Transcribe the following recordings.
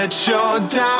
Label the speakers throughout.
Speaker 1: Let the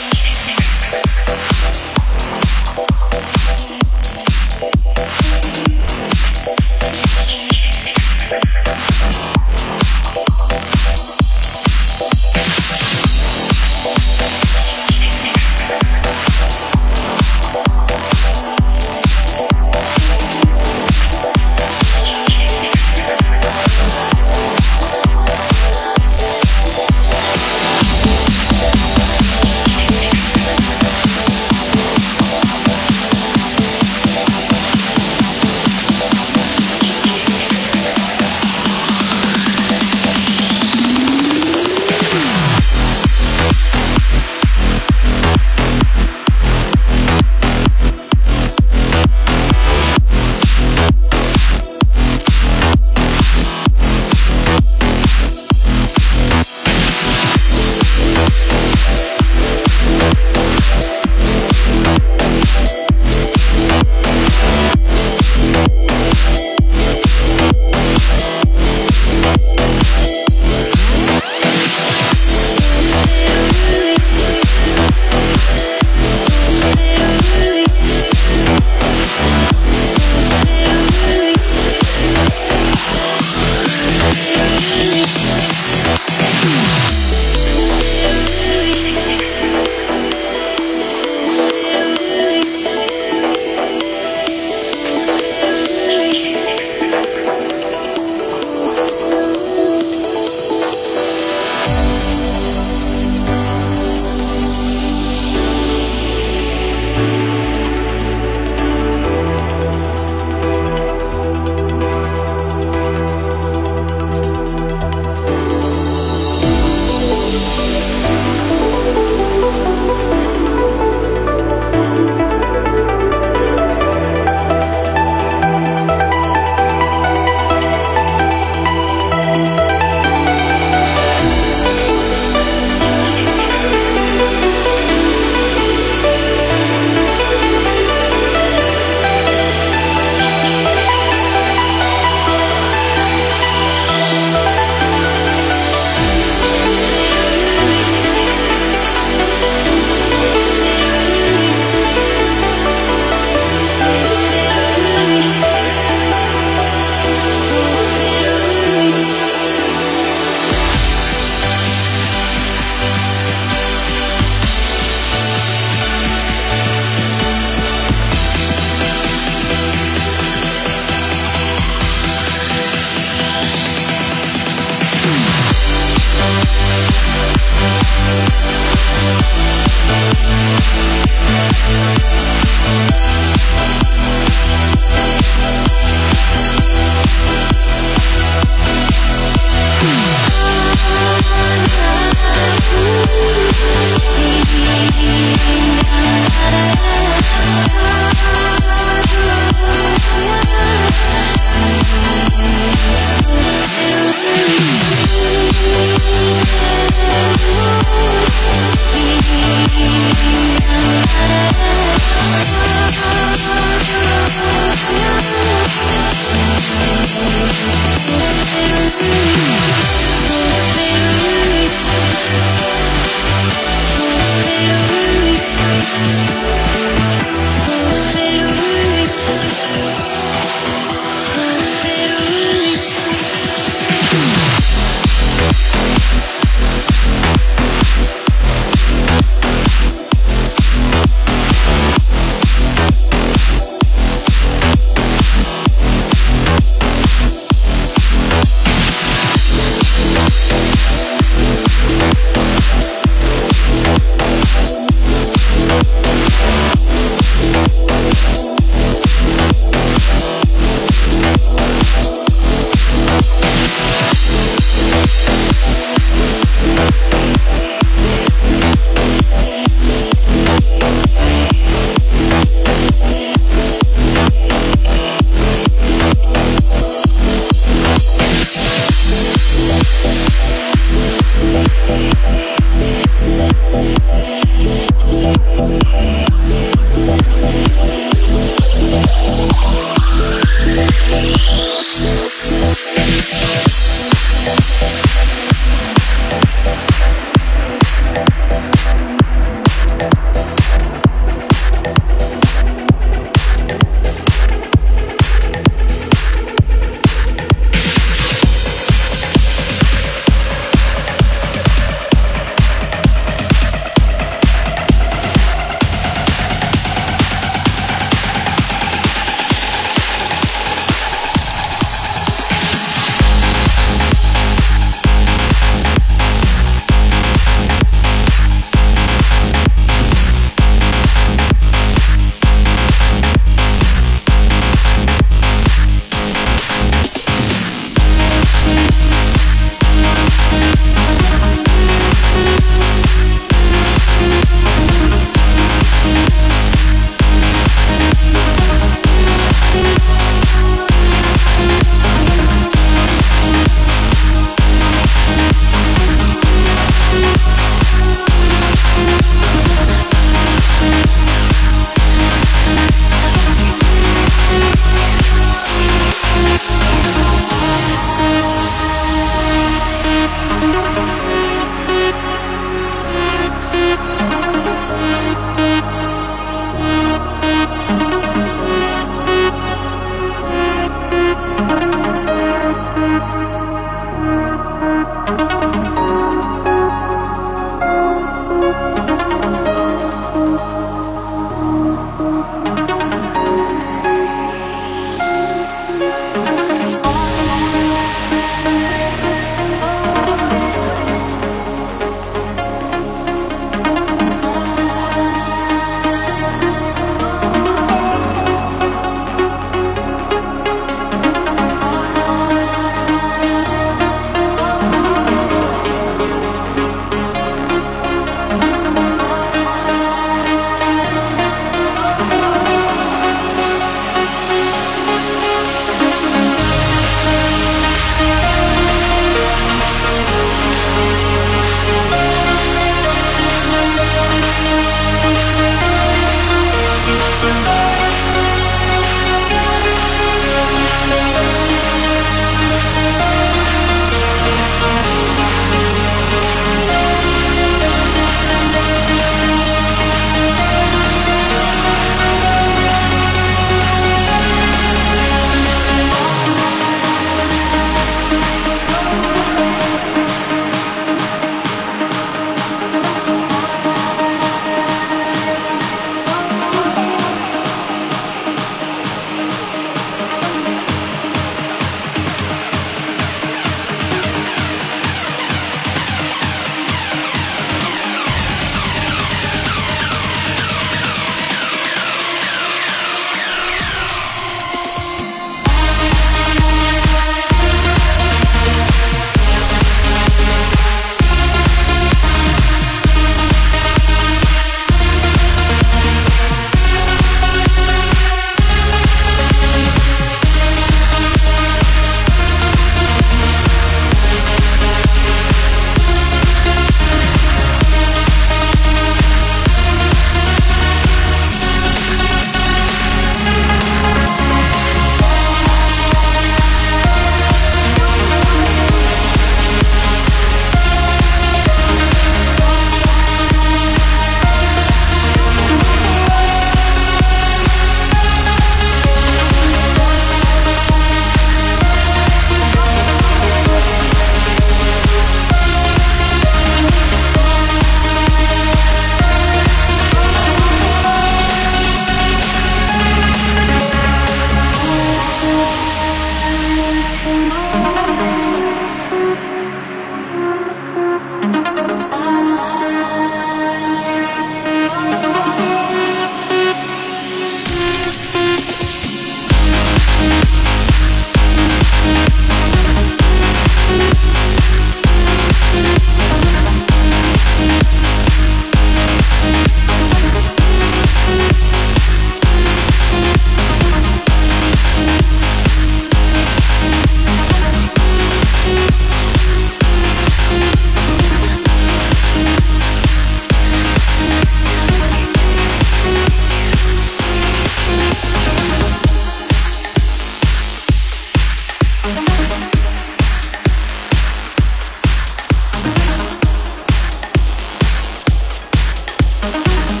Speaker 2: Bye.